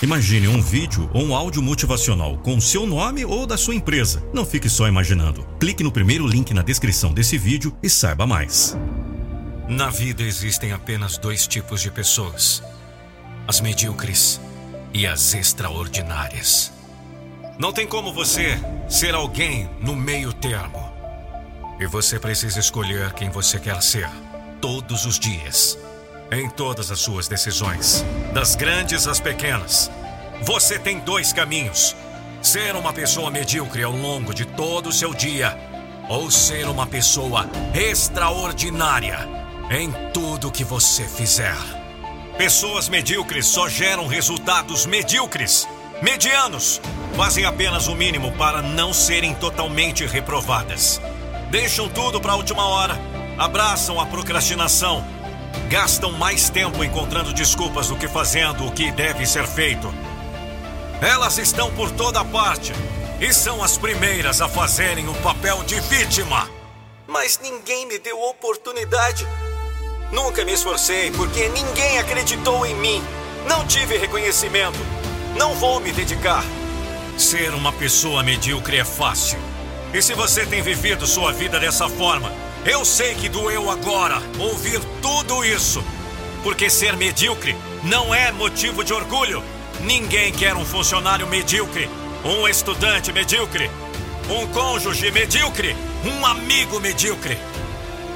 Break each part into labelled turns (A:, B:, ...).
A: Imagine um vídeo ou um áudio motivacional com o seu nome ou da sua empresa. Não fique só imaginando. Clique no primeiro link na descrição desse vídeo e saiba mais.
B: Na vida existem apenas dois tipos de pessoas: as medíocres e as extraordinárias. Não tem como você ser alguém no meio termo. E você precisa escolher quem você quer ser todos os dias em todas as suas decisões, das grandes às pequenas. Você tem dois caminhos: ser uma pessoa medíocre ao longo de todo o seu dia, ou ser uma pessoa extraordinária em tudo que você fizer. Pessoas medíocres só geram resultados medíocres. Medianos fazem apenas o mínimo para não serem totalmente reprovadas. Deixam tudo para a última hora, abraçam a procrastinação gastam mais tempo encontrando desculpas do que fazendo o que deve ser feito. Elas estão por toda parte e são as primeiras a fazerem o papel de vítima. Mas ninguém me deu oportunidade. Nunca me esforcei porque ninguém acreditou em mim. Não tive reconhecimento. Não vou me dedicar. Ser uma pessoa medíocre é fácil. E se você tem vivido sua vida dessa forma, eu sei que doeu agora ouvir tudo isso, porque ser medíocre não é motivo de orgulho. Ninguém quer um funcionário medíocre, um estudante medíocre, um cônjuge medíocre, um amigo medíocre.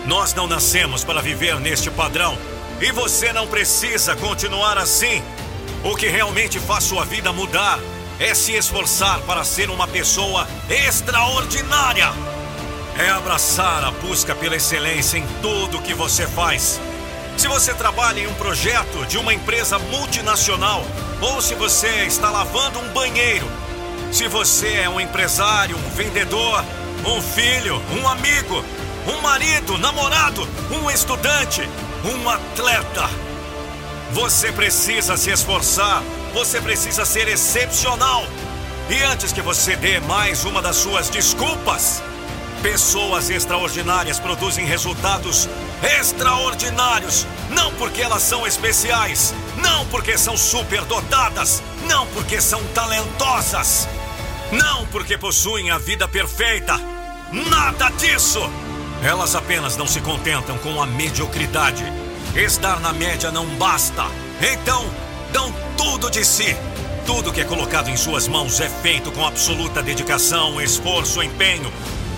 B: Nós não nascemos para viver neste padrão e você não precisa continuar assim. O que realmente faz sua vida mudar é se esforçar para ser uma pessoa extraordinária é abraçar a busca pela excelência em tudo o que você faz. Se você trabalha em um projeto de uma empresa multinacional, ou se você está lavando um banheiro, se você é um empresário, um vendedor, um filho, um amigo, um marido, namorado, um estudante, um atleta, você precisa se esforçar, você precisa ser excepcional. E antes que você dê mais uma das suas desculpas, Pessoas extraordinárias produzem resultados extraordinários, não porque elas são especiais, não porque são superdotadas, não porque são talentosas, não porque possuem a vida perfeita. Nada disso! Elas apenas não se contentam com a mediocridade. Estar na média não basta. Então, dão tudo de si. Tudo que é colocado em suas mãos é feito com absoluta dedicação, esforço, empenho,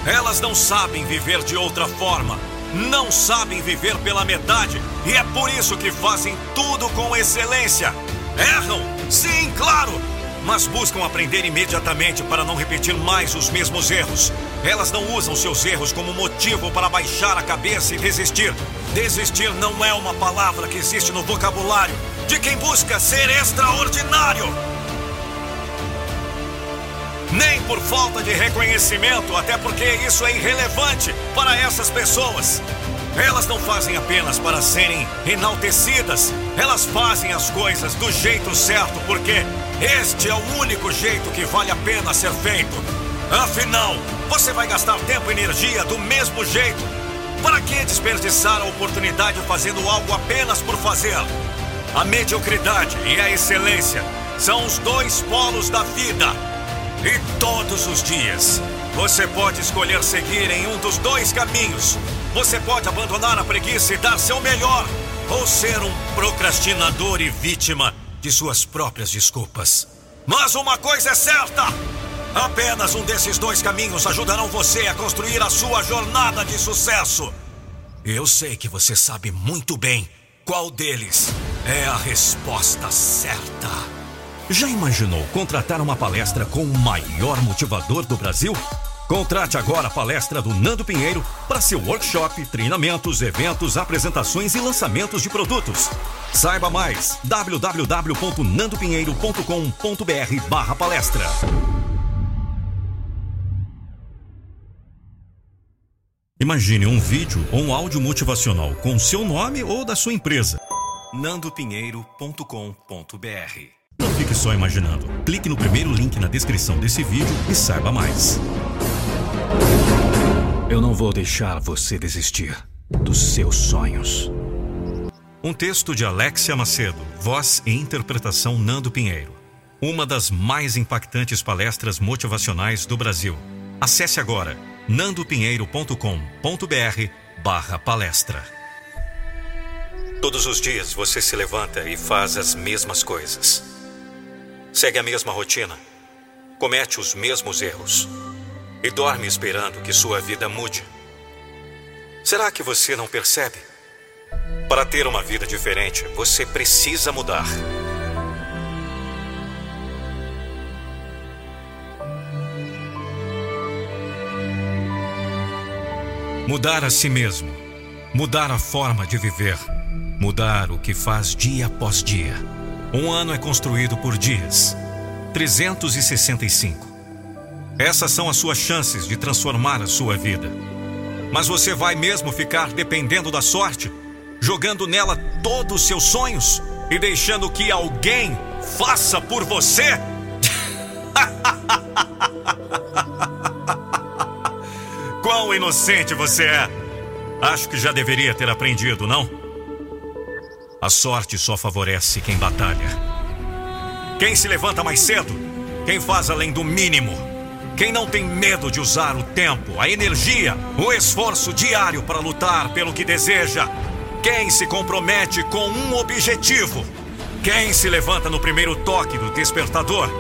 B: elas não sabem viver de outra forma. Não sabem viver pela metade. E é por isso que fazem tudo com excelência. Erram? Sim, claro! Mas buscam aprender imediatamente para não repetir mais os mesmos erros. Elas não usam seus erros como motivo para baixar a cabeça e desistir. Desistir não é uma palavra que existe no vocabulário de quem busca ser extraordinário nem por falta de reconhecimento, até porque isso é irrelevante para essas pessoas. Elas não fazem apenas para serem enaltecidas, elas fazem as coisas do jeito certo, porque este é o único jeito que vale a pena ser feito. Afinal, você vai gastar tempo e energia do mesmo jeito. Para que desperdiçar a oportunidade fazendo algo apenas por fazer? A mediocridade e a excelência são os dois polos da vida. E todos os dias, você pode escolher seguir em um dos dois caminhos. Você pode abandonar a preguiça e dar seu melhor, ou ser um procrastinador e vítima de suas próprias desculpas. Mas uma coisa é certa: apenas um desses dois caminhos ajudarão você a construir a sua jornada de sucesso. Eu sei que você sabe muito bem qual deles é a resposta certa.
A: Já imaginou contratar uma palestra com o maior motivador do Brasil? Contrate agora a palestra do Nando Pinheiro para seu workshop, treinamentos, eventos, apresentações e lançamentos de produtos. Saiba mais www.nandopinheiro.com.br palestra. Imagine um vídeo ou um áudio motivacional com seu nome ou da sua empresa. nandopinheiro.com.br não fique só imaginando. Clique no primeiro link na descrição desse vídeo e saiba mais.
B: Eu não vou deixar você desistir dos seus sonhos.
A: Um texto de Alexia Macedo, voz e interpretação Nando Pinheiro. uma das mais impactantes palestras motivacionais do Brasil. Acesse agora nandopinheiro.com.br barra palestra. Todos os dias você se levanta e faz as mesmas coisas. Segue a mesma rotina. Comete os mesmos erros. E dorme esperando que sua vida mude. Será que você não percebe? Para ter uma vida diferente, você precisa mudar. Mudar a si mesmo. Mudar a forma de viver. Mudar o que faz dia após dia. Um ano é construído por dias. 365. Essas são as suas chances de transformar a sua vida. Mas você vai mesmo ficar dependendo da sorte? Jogando nela todos os seus sonhos e deixando que alguém faça por você? Quão inocente você é! Acho que já deveria ter aprendido, não? A sorte só favorece quem batalha. Quem se levanta mais cedo, quem faz além do mínimo, quem não tem medo de usar o tempo, a energia, o esforço diário para lutar pelo que deseja, quem se compromete com um objetivo, quem se levanta no primeiro toque do despertador,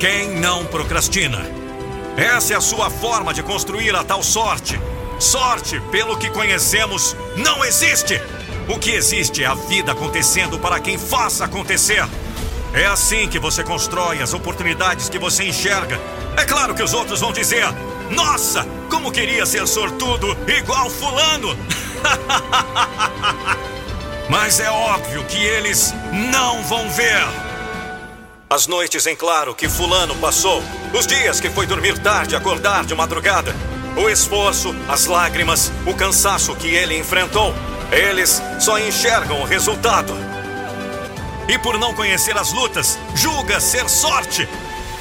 A: quem não procrastina. Essa é a sua forma de construir a tal sorte. Sorte, pelo que conhecemos, não existe. O que existe é a vida acontecendo para quem faça acontecer. É assim que você constrói as oportunidades que você enxerga. É claro que os outros vão dizer: Nossa, como queria ser sortudo igual Fulano! Mas é óbvio que eles não vão ver. As noites em claro que Fulano passou, os dias que foi dormir tarde, acordar de madrugada, o esforço, as lágrimas, o cansaço que ele enfrentou, eles só enxergam o resultado. E por não conhecer as lutas, julga ser sorte.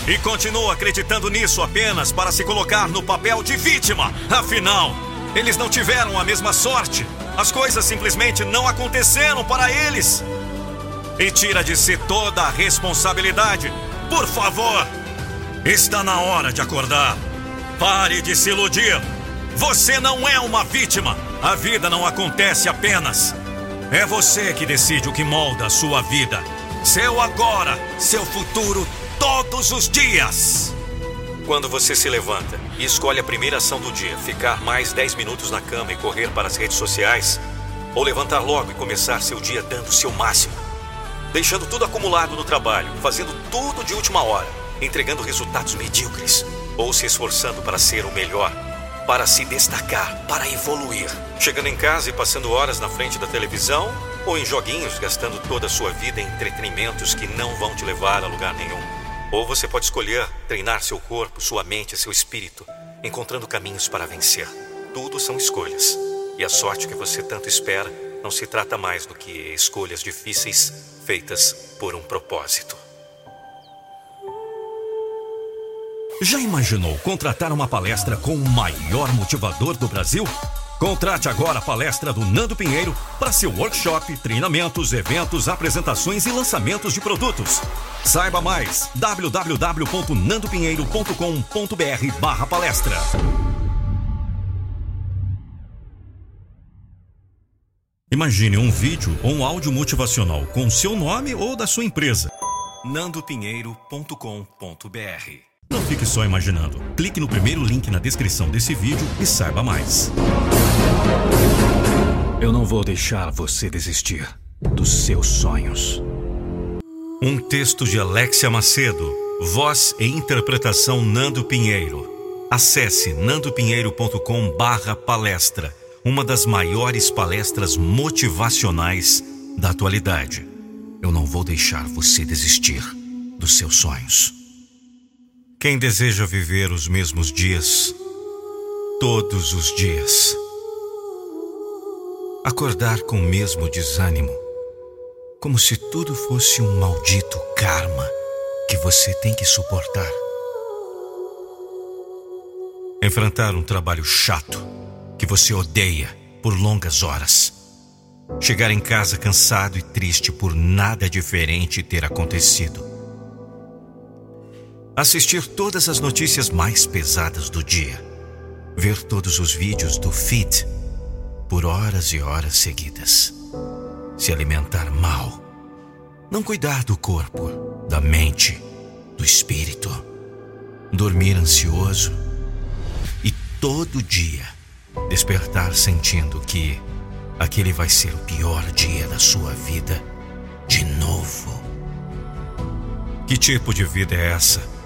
A: E continua acreditando nisso apenas para se colocar no papel de vítima. Afinal, eles não tiveram a mesma sorte. As coisas simplesmente não aconteceram para eles e tira de si toda a responsabilidade. Por favor, está na hora de acordar. Pare de se iludir. Você não é uma vítima. A vida não acontece apenas. É você que decide o que molda a sua vida. Seu agora, seu futuro, todos os dias. Quando você se levanta e escolhe a primeira ação do dia, ficar mais 10 minutos na cama e correr para as redes sociais, ou levantar logo e começar seu dia dando o seu máximo, deixando tudo acumulado no trabalho, fazendo tudo de última hora, entregando resultados medíocres, ou se esforçando para ser o melhor, para se destacar, para evoluir, chegando em casa e passando horas na frente da televisão ou em joguinhos, gastando toda a sua vida em entretenimentos que não vão te levar a lugar nenhum. Ou você pode escolher treinar seu corpo, sua mente, seu espírito, encontrando caminhos para vencer. Tudo são escolhas. E a sorte que você tanto espera não se trata mais do que escolhas difíceis feitas por um propósito. Já imaginou contratar uma palestra com o maior motivador do Brasil? Contrate agora a palestra do Nando Pinheiro para seu workshop, treinamentos, eventos, apresentações e lançamentos de produtos. Saiba mais www.nandopinheiro.com.br/palestra. Imagine um vídeo ou um áudio motivacional com seu nome ou da sua empresa. nandopinheiro.com.br Não fique só imaginando. Clique no primeiro link na descrição desse vídeo e saiba mais.
B: Eu não vou deixar você desistir dos seus sonhos.
A: Um texto de Alexia Macedo, voz e interpretação Nando Pinheiro. Acesse nandopinheiro.com/palestra uma das maiores palestras motivacionais da atualidade. Eu não vou deixar você desistir dos seus sonhos. Quem deseja viver os mesmos dias, todos os dias, acordar com o mesmo desânimo, como se tudo fosse um maldito karma que você tem que suportar. Enfrentar um trabalho chato que você odeia por longas horas. Chegar em casa cansado e triste por nada diferente ter acontecido. Assistir todas as notícias mais pesadas do dia, ver todos os vídeos do feed por horas e horas seguidas, se alimentar mal, não cuidar do corpo, da mente, do espírito, dormir ansioso e todo dia despertar sentindo que aquele vai ser o pior dia da sua vida de novo. Que tipo de vida é essa?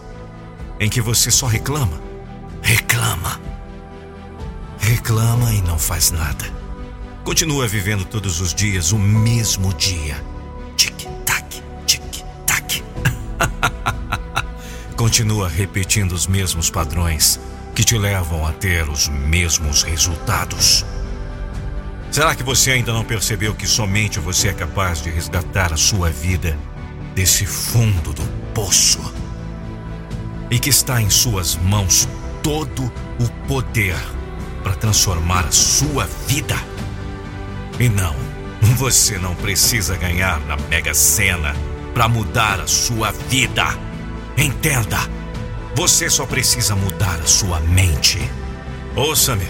A: Em que você só reclama, reclama, reclama e não faz nada. Continua vivendo todos os dias o mesmo dia. Tic-tac, tic-tac. Continua repetindo os mesmos padrões que te levam a ter os mesmos resultados. Será que você ainda não percebeu que somente você é capaz de resgatar a sua vida desse fundo do poço? E que está em suas mãos todo o poder para transformar a sua vida? E não, você não precisa ganhar na Mega Sena para mudar a sua vida. Entenda, você só precisa mudar a sua mente. Ouça-me,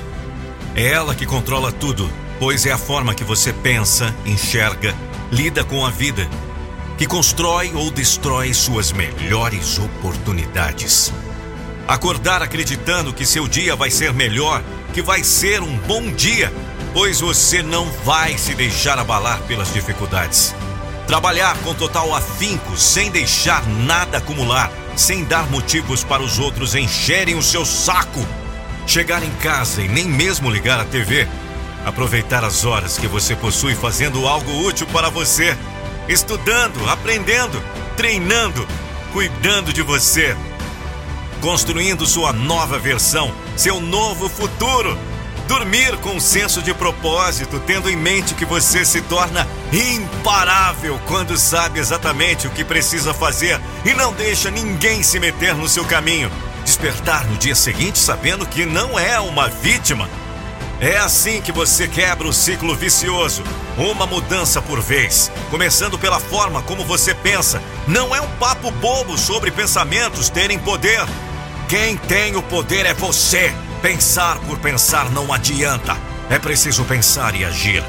A: é ela que controla tudo pois é a forma que você pensa, enxerga, lida com a vida, que constrói ou destrói suas melhores oportunidades. Acordar acreditando que seu dia vai ser melhor, que vai ser um bom dia, pois você não vai se deixar abalar pelas dificuldades. Trabalhar com total afinco, sem deixar nada acumular, sem dar motivos para os outros encherem o seu saco. Chegar em casa e nem mesmo ligar a TV Aproveitar as horas que você possui fazendo algo útil para você, estudando, aprendendo, treinando, cuidando de você, construindo sua nova versão, seu novo futuro. Dormir com um senso de propósito, tendo em mente que você se torna imparável quando sabe exatamente o que precisa fazer e não deixa ninguém se meter no seu caminho. Despertar no dia seguinte sabendo que não é uma vítima, é assim que você quebra o ciclo vicioso. Uma mudança por vez, começando pela forma como você pensa. Não é um papo bobo sobre pensamentos terem poder. Quem tem o poder é você. Pensar por pensar não adianta. É preciso pensar e agir.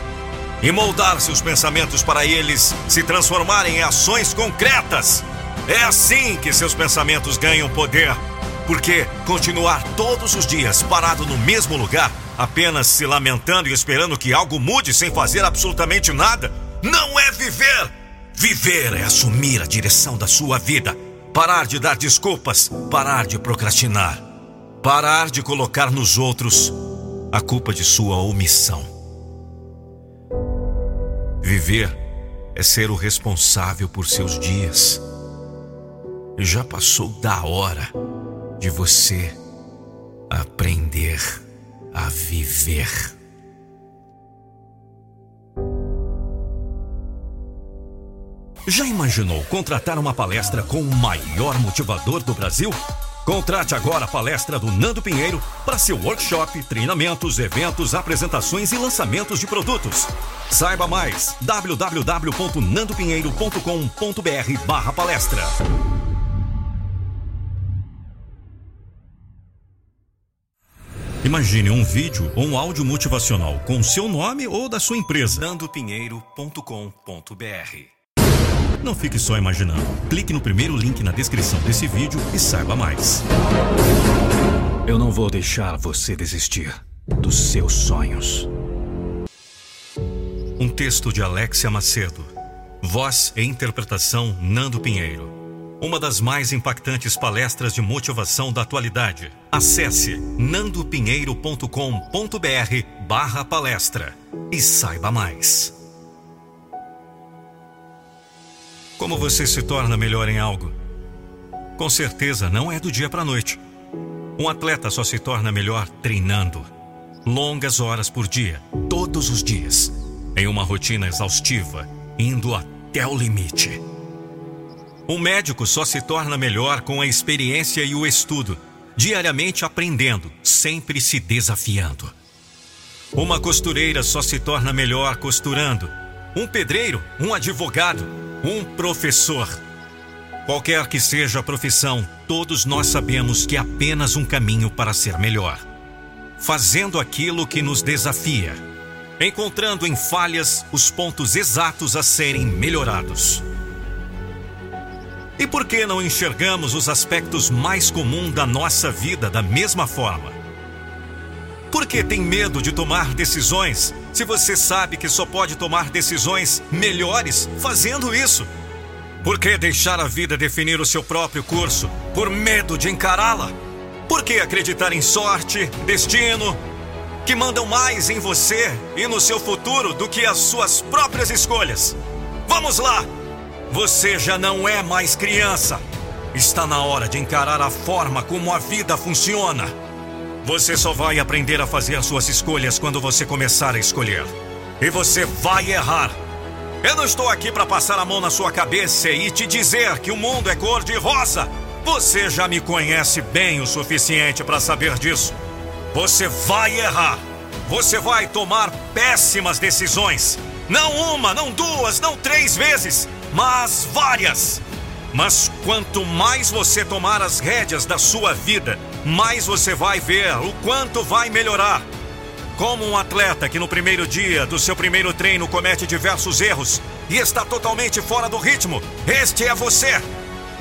A: E moldar seus pensamentos para eles se transformarem em ações concretas. É assim que seus pensamentos ganham poder. Porque continuar todos os dias parado no mesmo lugar apenas se lamentando e esperando que algo mude sem fazer absolutamente nada, não é viver. Viver é assumir a direção da sua vida, parar de dar desculpas, parar de procrastinar, parar de colocar nos outros a culpa de sua omissão. Viver é ser o responsável por seus dias. Já passou da hora de você aprender a viver. Já imaginou contratar uma palestra com o maior motivador do Brasil? Contrate agora a palestra do Nando Pinheiro para seu workshop, treinamentos, eventos, apresentações e lançamentos de produtos. Saiba mais www.nandopinheiro.com.br/palestra. Imagine um vídeo ou um áudio motivacional com o seu nome ou da sua empresa. nandopinheiro.com.br Não fique só imaginando. Clique no primeiro link na descrição desse vídeo e saiba mais. Eu não vou deixar você desistir dos seus sonhos. Um texto de Alexia Macedo. Voz e interpretação Nando Pinheiro uma das mais impactantes palestras de motivação da atualidade. Acesse nandopinheiro.com.br barra palestra e saiba mais. Como você se torna melhor em algo? Com certeza não é do dia para a noite. Um atleta só se torna melhor treinando. Longas horas por dia, todos os dias, em uma rotina exaustiva, indo até o limite. Um médico só se torna melhor com a experiência e o estudo, diariamente aprendendo, sempre se desafiando. Uma costureira só se torna melhor costurando. Um pedreiro, um advogado, um professor. Qualquer que seja a profissão, todos nós sabemos que é apenas um caminho para ser melhor. Fazendo aquilo que nos desafia, encontrando em falhas os pontos exatos a serem melhorados. E por que não enxergamos os aspectos mais comuns da nossa vida da mesma forma? Por que tem medo de tomar decisões se você sabe que só pode tomar decisões melhores fazendo isso? Por que deixar a vida definir o seu próprio curso por medo de encará-la? Por que acreditar em sorte, destino, que mandam mais em você e no seu futuro do que as suas próprias escolhas? Vamos lá! Você já não é mais criança. Está na hora de encarar a forma como a vida funciona. Você só vai aprender a fazer suas escolhas quando você começar a escolher. E você vai errar. Eu não estou aqui para passar a mão na sua cabeça e te dizer que o mundo é cor de rosa. Você já me conhece bem o suficiente para saber disso. Você vai errar. Você vai tomar péssimas decisões. Não uma, não duas, não três vezes, mas várias. Mas quanto mais você tomar as rédeas da sua vida, mais você vai ver o quanto vai melhorar. Como um atleta que no primeiro dia do seu primeiro treino comete diversos erros e está totalmente fora do ritmo, este é você.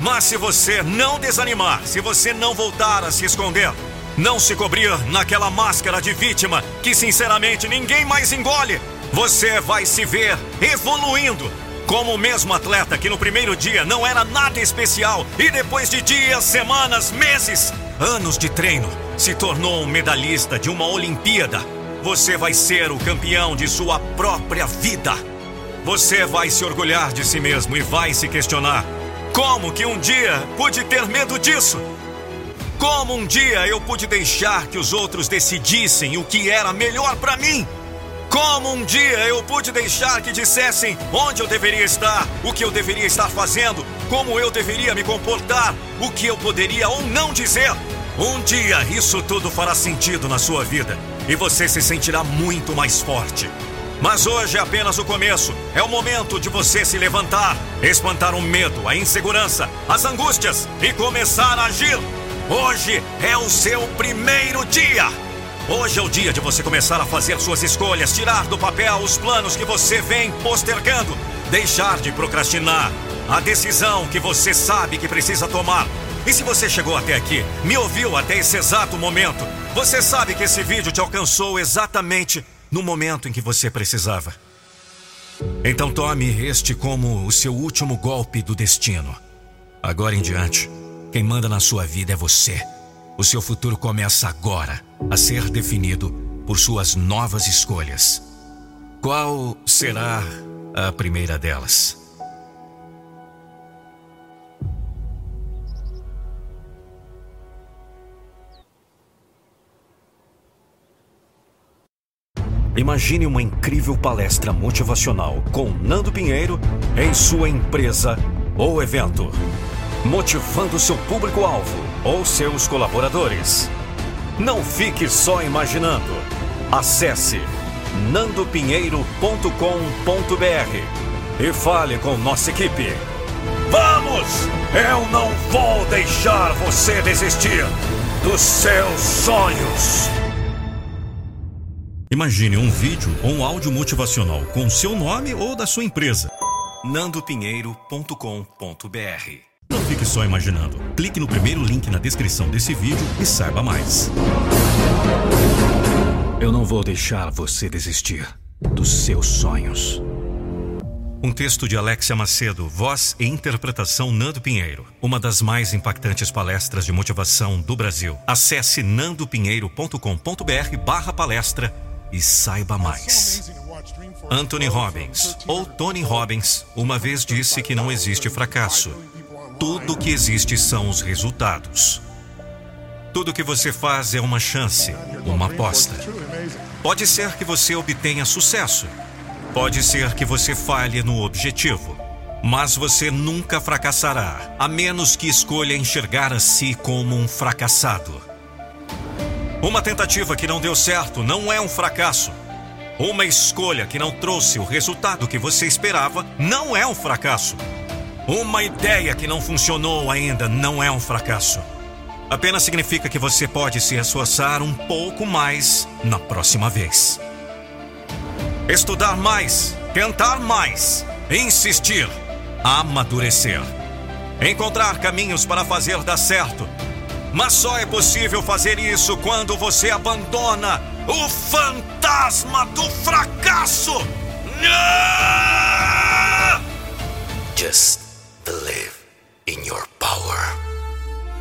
A: Mas se você não desanimar, se você não voltar a se esconder, não se cobrir naquela máscara de vítima que sinceramente ninguém mais engole, você vai se ver evoluindo. Como o mesmo atleta que no primeiro dia não era nada especial e depois de dias, semanas, meses, anos de treino, se tornou um medalhista de uma Olimpíada. Você vai ser o campeão de sua própria vida. Você vai se orgulhar de si mesmo e vai se questionar: como que um dia pude ter medo disso? Como um dia eu pude deixar que os outros decidissem o que era melhor para mim? Como um dia eu pude deixar que dissessem onde eu deveria estar, o que eu deveria estar fazendo, como eu deveria me comportar, o que eu poderia ou não dizer? Um dia isso tudo fará sentido na sua vida e você se sentirá muito mais forte. Mas hoje é apenas o começo. É o momento de você se levantar, espantar o medo, a insegurança, as angústias e começar a agir. Hoje é o seu primeiro dia. Hoje é o dia de você começar a fazer suas escolhas, tirar do papel os planos que você vem postergando, deixar de procrastinar a decisão que você sabe que precisa tomar. E se você chegou até aqui, me ouviu até esse exato momento, você sabe que esse vídeo te alcançou exatamente no momento em que você precisava. Então tome este como o seu último golpe do destino. Agora em diante, quem manda na sua vida é você. O seu futuro começa agora a ser definido por suas novas escolhas. Qual será a primeira delas? Imagine uma incrível palestra motivacional com Nando Pinheiro em sua empresa ou evento, motivando seu público-alvo ou seus colaboradores. Não fique só imaginando. Acesse nandopinheiro.com.br e fale com nossa equipe. Vamos! Eu não vou deixar você desistir dos seus sonhos. Imagine um vídeo ou um áudio motivacional com seu nome ou da sua empresa. nandopinheiro.com.br fique só imaginando. Clique no primeiro link na descrição desse vídeo e saiba mais. Eu não vou deixar você desistir dos seus sonhos. Um texto de Alexia Macedo, voz e interpretação Nando Pinheiro. Uma das mais impactantes palestras de motivação do Brasil. Acesse nandopinheiro.com.br barra palestra e saiba mais. Anthony Robbins, ou Tony Robbins, uma vez disse que não existe fracasso. Tudo que existe são os resultados. Tudo que você faz é uma chance, uma aposta. Pode ser que você obtenha sucesso. Pode ser que você falhe no objetivo. Mas você nunca fracassará, a menos que escolha enxergar a si como um fracassado. Uma tentativa que não deu certo não é um fracasso. Uma escolha que não trouxe o resultado que você esperava não é um fracasso. Uma ideia que não funcionou ainda não é um fracasso. Apenas significa que você pode se esforçar um pouco mais na próxima vez. Estudar mais, tentar mais, insistir, amadurecer. Encontrar caminhos para fazer dar certo. Mas só é possível fazer isso quando você abandona o fantasma do fracasso.
C: Just believe in your power.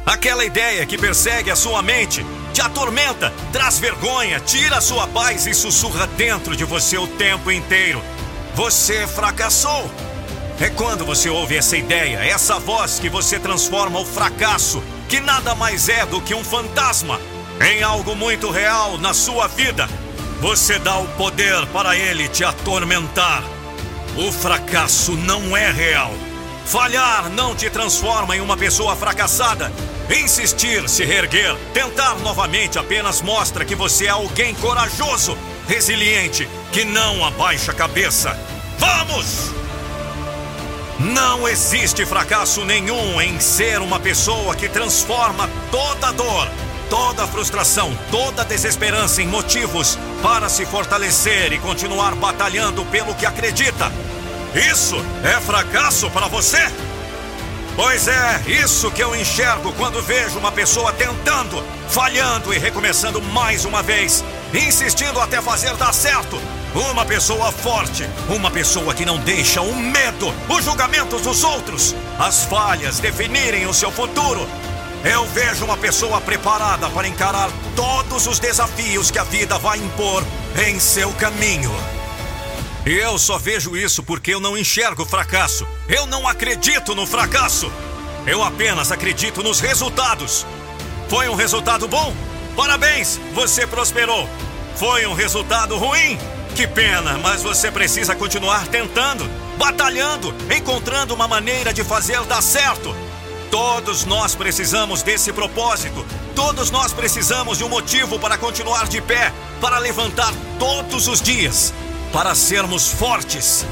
A: Aquela ideia que persegue a sua mente, te atormenta, traz vergonha, tira a sua paz e sussurra dentro de você o tempo inteiro. Você fracassou. É quando você ouve essa ideia, essa voz que você transforma o fracasso, que nada mais é do que um fantasma, em algo muito real na sua vida. Você dá o poder para ele te atormentar. O fracasso não é real. Falhar não te transforma em uma pessoa fracassada. Insistir, se reerguer, tentar novamente apenas mostra que você é alguém corajoso, resiliente, que não abaixa a cabeça. Vamos! Não existe fracasso nenhum em ser uma pessoa que transforma toda dor, toda frustração, toda desesperança em motivos para se fortalecer e continuar batalhando pelo que acredita. Isso é fracasso para você? Pois é, isso que eu enxergo quando vejo uma pessoa tentando, falhando e recomeçando mais uma vez, insistindo até fazer dar certo. Uma pessoa forte, uma pessoa que não deixa o medo, os julgamentos dos outros, as falhas definirem o seu futuro. Eu vejo uma pessoa preparada para encarar todos os desafios que a vida vai impor em seu caminho. Eu só vejo isso porque eu não enxergo fracasso. Eu não acredito no fracasso. Eu apenas acredito nos resultados. Foi um resultado bom? Parabéns, você prosperou. Foi um resultado ruim? Que pena, mas você precisa continuar tentando, batalhando, encontrando uma maneira de fazer dar certo. Todos nós precisamos desse propósito. Todos nós precisamos de um motivo para continuar de pé, para levantar todos os dias para sermos fortes.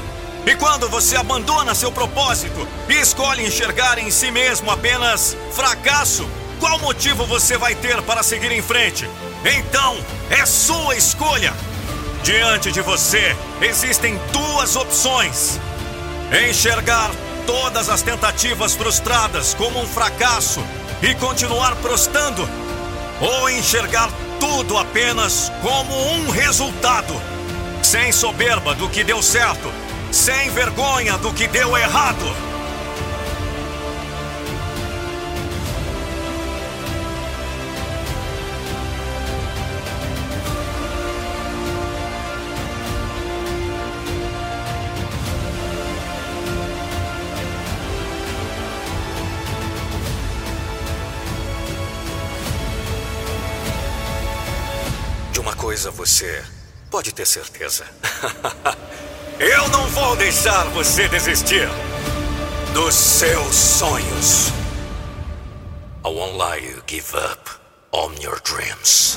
A: E quando você abandona seu propósito e escolhe enxergar em si mesmo apenas fracasso, qual motivo você vai ter para seguir em frente? Então, é sua escolha. Diante de você existem duas opções: enxergar todas as tentativas frustradas como um fracasso e continuar prostando, ou enxergar tudo apenas como um resultado sem soberba do que deu certo, sem vergonha do que deu errado.
C: De uma coisa você Pode ter certeza.
A: Eu não vou deixar você desistir dos seus sonhos.
C: I won't let you give up on your dreams.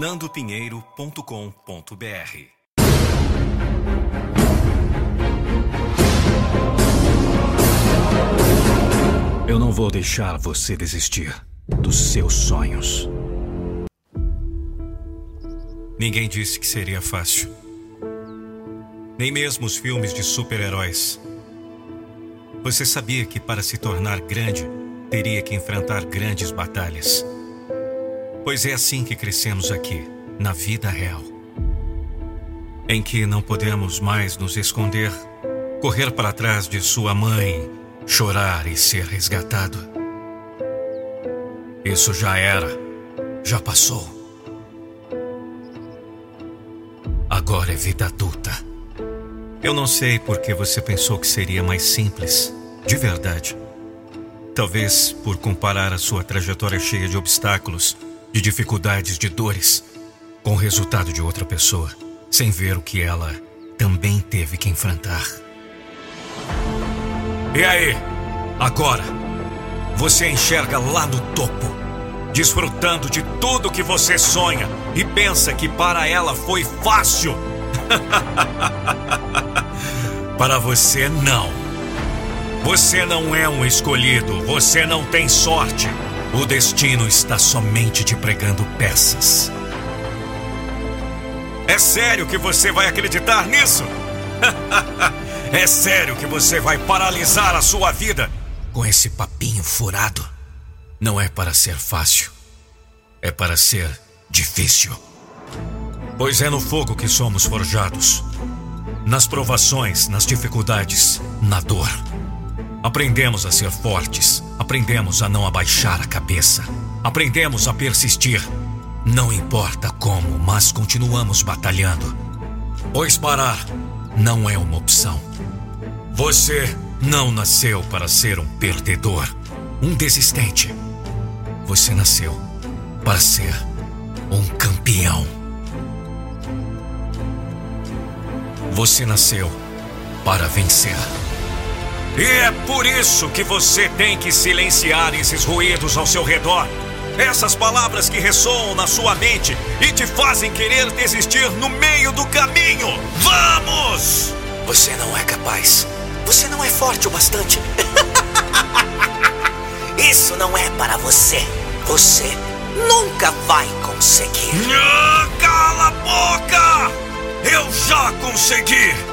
A: nandopinheiro.com.br Eu não vou deixar você desistir dos seus sonhos.
B: Ninguém disse que seria fácil. Nem mesmo os filmes de super-heróis. Você sabia que para se tornar grande, teria que enfrentar grandes batalhas. Pois é assim que crescemos aqui, na vida real. Em que não podemos mais nos esconder correr para trás de sua mãe, chorar e ser resgatado. Isso já era, já passou. Agora é vida adulta. Eu não sei por que você pensou que seria mais simples, de verdade. Talvez por comparar a sua trajetória cheia de obstáculos, de dificuldades, de dores, com o resultado de outra pessoa, sem ver o que ela também teve que enfrentar. E aí? Agora, você enxerga lá no topo, desfrutando de tudo que você sonha e pensa que para ela foi fácil. para você, não. Você não é um escolhido, você não tem sorte. O destino está somente te pregando peças. É sério que você vai acreditar nisso? é sério que você vai paralisar a sua vida com esse papinho furado? Não é para ser fácil, é para ser difícil. Pois é no fogo que somos forjados. Nas provações, nas dificuldades, na dor. Aprendemos a ser fortes, aprendemos a não abaixar a cabeça, aprendemos a persistir. Não importa como, mas continuamos batalhando. Pois parar não é uma opção. Você não nasceu para ser um perdedor, um desistente. Você nasceu para ser um campeão. Você nasceu para vencer. E é por isso que você tem que silenciar esses ruídos ao seu redor. Essas palavras que ressoam na sua mente e te fazem querer desistir no meio do caminho. Vamos!
C: Você não é capaz. Você não é forte o bastante. Isso não é para você. Você nunca vai conseguir.
B: Cala a boca! Eu já consegui!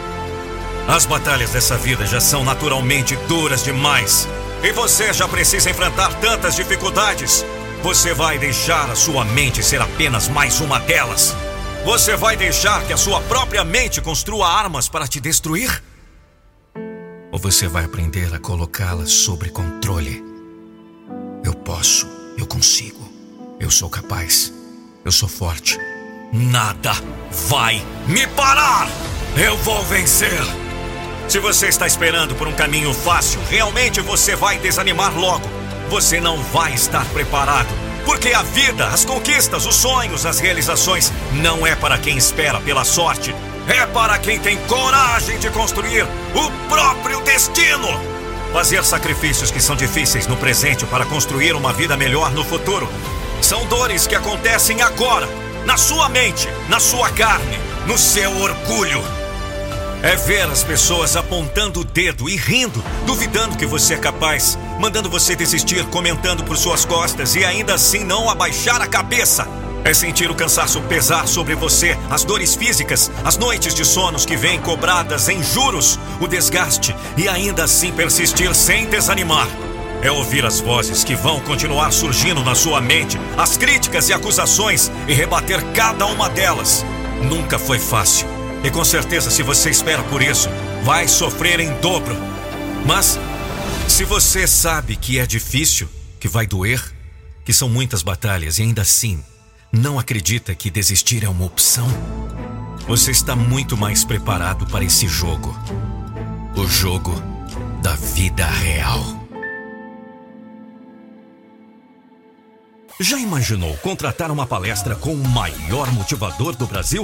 B: As batalhas dessa vida já são naturalmente duras demais. E você já precisa enfrentar tantas dificuldades. Você vai deixar a sua mente ser apenas mais uma delas? Você vai deixar que a sua própria mente construa armas para te destruir? Ou você vai aprender a colocá-las sob controle? Eu posso, eu consigo, eu sou capaz, eu sou forte. Nada vai me parar! Eu vou vencer! Se você está esperando por um caminho fácil, realmente você vai desanimar logo. Você não vai estar preparado. Porque a vida, as conquistas, os sonhos, as realizações não é para quem espera pela sorte. É para quem tem coragem de construir o próprio destino. Fazer sacrifícios que são difíceis no presente para construir uma vida melhor no futuro. São dores que acontecem agora, na sua mente, na sua carne, no seu orgulho. É ver as pessoas apontando o dedo e rindo, duvidando que você é capaz, mandando você desistir, comentando por suas costas e ainda assim não abaixar a cabeça. É sentir o cansaço pesar sobre você, as dores físicas, as noites de sonos que vêm cobradas em juros, o desgaste e ainda assim persistir sem desanimar. É ouvir as vozes que vão continuar surgindo na sua mente, as críticas e acusações e rebater cada uma delas. Nunca foi fácil. E com certeza, se você espera por isso, vai sofrer em dobro. Mas, se você sabe que é difícil, que vai doer, que são muitas batalhas e ainda assim não acredita que desistir é uma opção, você está muito mais preparado para esse jogo o jogo da vida real. Já imaginou contratar uma palestra com o maior motivador do Brasil?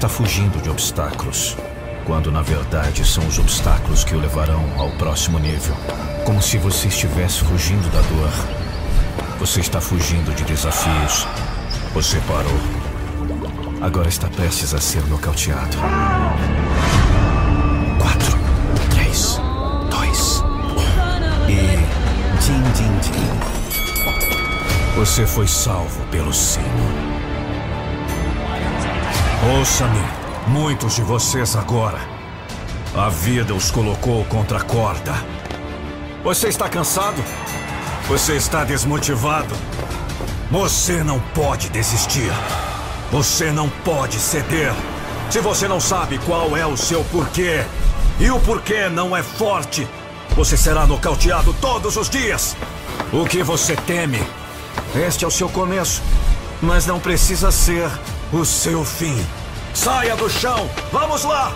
D: está fugindo de obstáculos, quando na verdade são os obstáculos que o levarão ao próximo nível. Como se você estivesse fugindo da dor. Você está fugindo de desafios. Você parou. Agora está prestes a ser nocauteado. Quatro, três, dois, um. E. Din, din, din. Você foi salvo pelo sino. Ouça-me, muitos de vocês agora. A vida os colocou contra a corda. Você está cansado? Você está desmotivado? Você não pode desistir. Você não pode ceder. Se você não sabe qual é o seu porquê, e o porquê não é forte, você será nocauteado todos os dias. O que você teme? Este é o seu começo, mas não precisa ser o seu fim. Saia do chão! Vamos lá!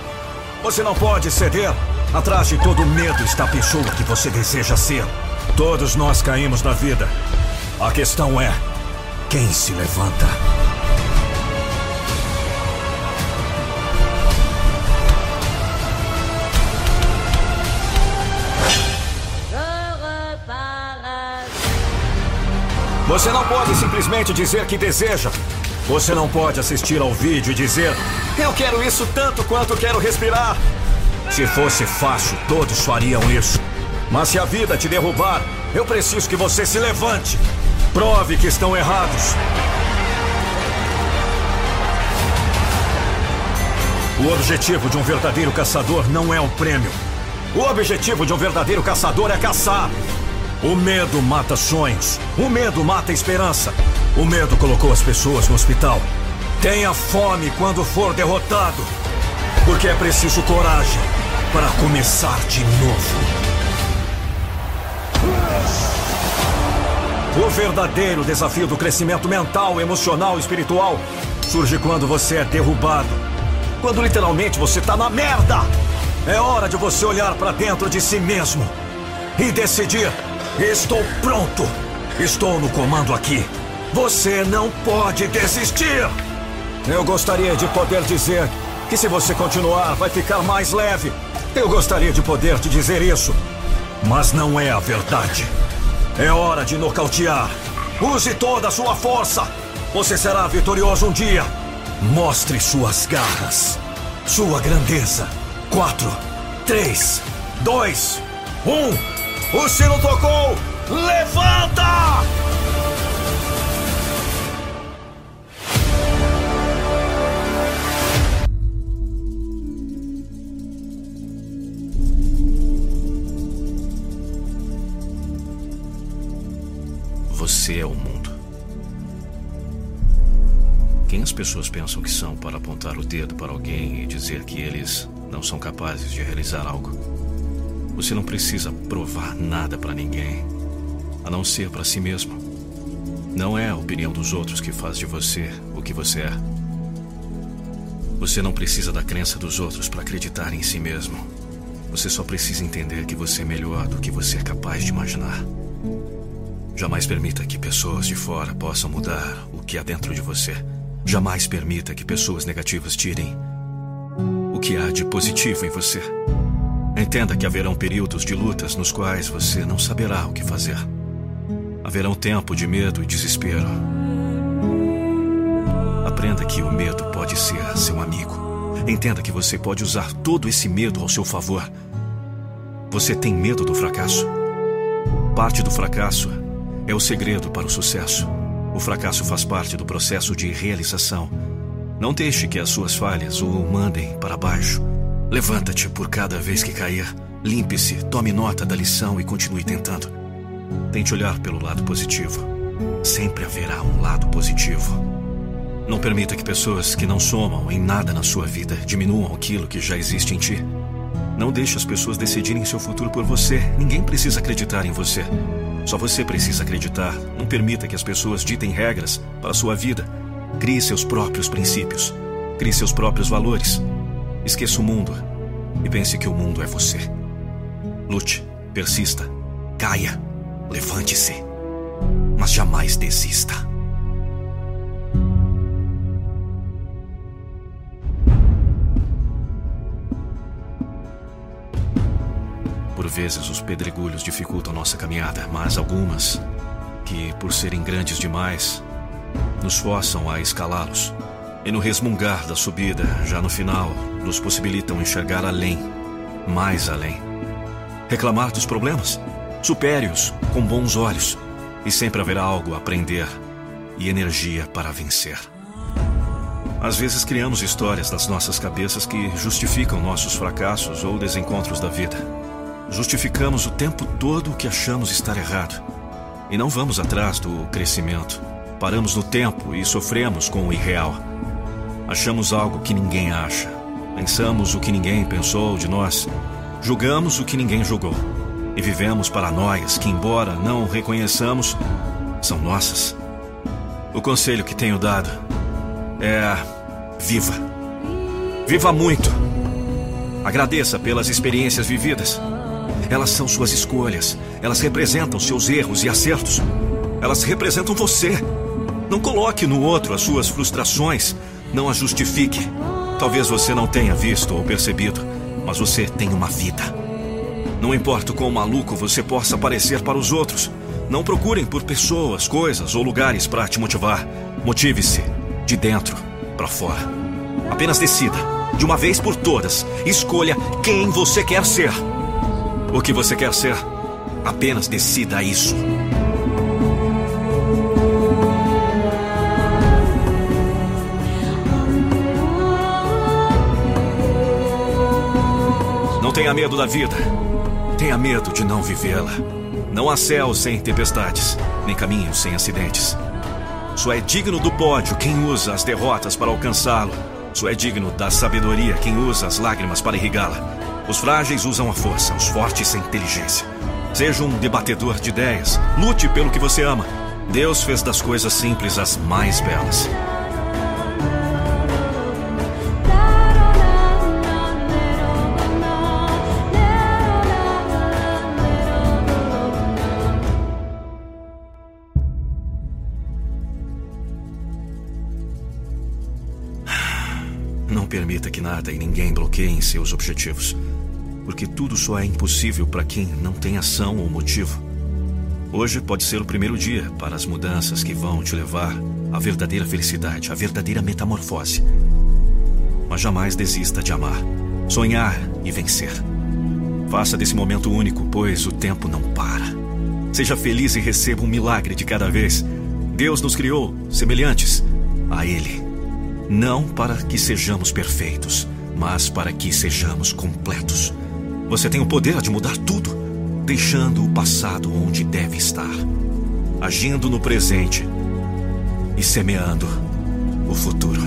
D: Você não pode ceder. Atrás de todo medo está a pessoa que você deseja ser. Todos nós caímos na vida. A questão é: quem se levanta? Você não pode simplesmente dizer que deseja. Você não pode assistir ao vídeo e dizer: Eu quero isso tanto quanto quero respirar. Se fosse fácil, todos fariam isso. Mas se a vida te derrubar, eu preciso que você se levante. Prove que estão errados. O objetivo de um verdadeiro caçador não é um prêmio. O objetivo de um verdadeiro caçador é caçar. O medo mata sonhos. O medo mata esperança. O medo colocou as pessoas no hospital. Tenha fome quando for derrotado. Porque é preciso coragem para começar de novo. O verdadeiro desafio do crescimento mental, emocional espiritual surge quando você é derrubado. Quando literalmente você está na merda. É hora de você olhar para dentro de si mesmo e decidir: estou pronto. Estou no comando aqui. Você não pode desistir! Eu gostaria de poder dizer que se você continuar, vai ficar mais leve. Eu gostaria de poder te dizer isso. Mas não é a verdade. É hora de nocautear. Use toda a sua força. Você será vitorioso um dia. Mostre suas garras. Sua grandeza. Quatro, três, dois, um. O sino tocou. Levanta!
B: Pessoas pensam que são para apontar o dedo para alguém e dizer que eles não são capazes de realizar algo? Você não precisa provar nada para ninguém, a não ser para si mesmo. Não é a opinião dos outros que faz de você o que você é. Você não precisa da crença dos outros para acreditar em si mesmo. Você só precisa entender que você é melhor do que você é capaz de imaginar. Jamais permita que pessoas de fora possam mudar o que há dentro de você. Jamais permita que pessoas negativas tirem o que há de positivo em você. Entenda que haverão períodos de lutas nos quais você não saberá o que fazer. Haverão tempo de medo e desespero. Aprenda que o medo pode ser seu amigo. Entenda que você pode usar todo esse medo ao seu favor. Você tem medo do fracasso? Parte do fracasso é o segredo para o sucesso. O fracasso faz parte do processo de realização. Não deixe que as suas falhas o mandem para baixo. Levanta-te por cada vez que cair. Limpe-se, tome nota da lição e continue tentando. Tente olhar pelo lado positivo. Sempre haverá um lado positivo. Não permita que pessoas que não somam em nada na sua vida diminuam aquilo que já existe em ti. Não deixe as pessoas decidirem seu futuro por você. Ninguém precisa acreditar em você. Só você precisa acreditar. Não permita que as pessoas ditem regras para a sua vida. Crie seus próprios princípios. Crie seus próprios valores. Esqueça o mundo e pense que o mundo é você. Lute, persista, caia, levante-se, mas jamais desista. Vezes os pedregulhos dificultam nossa caminhada, mas algumas, que por serem grandes demais, nos forçam a escalá-los. E no resmungar da subida, já no final, nos possibilitam enxergar além, mais além. Reclamar dos problemas? Supere-os com bons olhos, e sempre haverá algo a aprender e energia para vencer. Às vezes criamos histórias das nossas cabeças que justificam nossos fracassos ou desencontros da vida. Justificamos o tempo todo o que achamos estar errado. E não vamos atrás do crescimento. Paramos no tempo e sofremos com o irreal. Achamos algo que ninguém acha. Pensamos o que ninguém pensou de nós. Julgamos o que ninguém julgou. E vivemos paranoias que, embora não reconheçamos, são nossas. O conselho que tenho dado é: viva. Viva muito. Agradeça pelas experiências vividas. Elas são suas escolhas. Elas representam seus erros e acertos. Elas representam você. Não coloque no outro as suas frustrações. Não as justifique. Talvez você não tenha visto ou percebido, mas você tem uma vida. Não importa o quão maluco você possa parecer para os outros. Não procurem por pessoas, coisas ou lugares para te motivar. Motive-se de dentro para fora. Apenas decida, de uma vez por todas, escolha quem você quer ser. O que você quer ser? Apenas decida isso. Não tenha medo da vida. Tenha medo de não vivê-la. Não há céu sem tempestades, nem caminhos sem acidentes. Só é digno do pódio quem usa as derrotas para alcançá-lo. Só é digno da sabedoria quem usa as lágrimas para irrigá-la. Os frágeis usam a força, os fortes a inteligência. Seja um debatedor de ideias. Lute pelo que você ama. Deus fez das coisas simples as mais belas. Permita que nada e ninguém bloqueiem seus objetivos. Porque tudo só é impossível para quem não tem ação ou motivo. Hoje pode ser o primeiro dia para as mudanças que vão te levar à verdadeira felicidade, à verdadeira metamorfose. Mas jamais desista de amar, sonhar e vencer. Faça desse momento único, pois o tempo não para. Seja feliz e receba um milagre de cada vez. Deus nos criou semelhantes a Ele. Não para que sejamos perfeitos, mas para que sejamos completos. Você tem o poder de mudar tudo, deixando o passado onde deve estar, agindo no presente e semeando o futuro.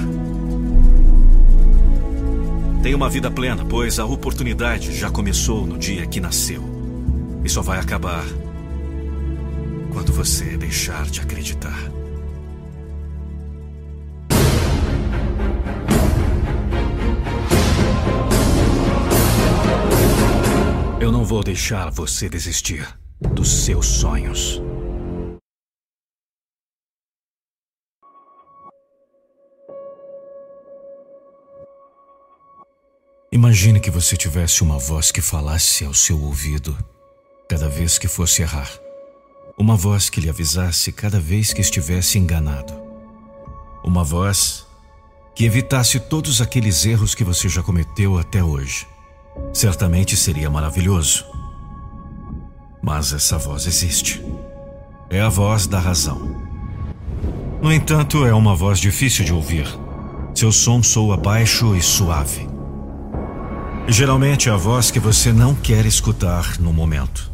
B: Tenha uma vida plena, pois a oportunidade já começou no dia que nasceu e só vai acabar quando você deixar de acreditar. Eu não vou deixar você desistir dos seus sonhos. Imagine que você tivesse uma voz que falasse ao seu ouvido cada vez que fosse errar. Uma voz que lhe avisasse cada vez que estivesse enganado. Uma voz que evitasse todos aqueles erros que você já cometeu até hoje. Certamente seria maravilhoso. Mas essa voz existe. É a voz da razão. No entanto, é uma voz difícil de ouvir. Seu som soa baixo e suave. Geralmente é a voz que você não quer escutar no momento.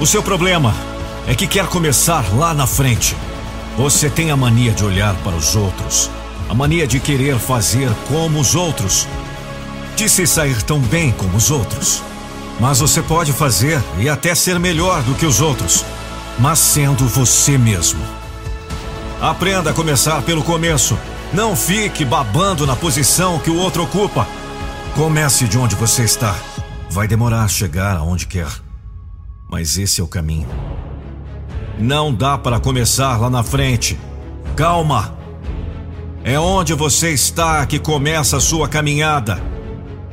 B: O seu problema é que quer começar lá na frente você tem a mania de olhar para os outros, a mania de querer fazer como os outros, de se sair tão bem como os outros. Mas você pode fazer e até ser melhor do que os outros, mas sendo você mesmo. Aprenda a começar pelo começo. Não fique babando na posição que o outro ocupa. Comece de onde você está. Vai demorar chegar aonde quer. Mas esse é o caminho. Não dá para começar lá na frente. Calma.
D: É onde você está que começa a sua caminhada.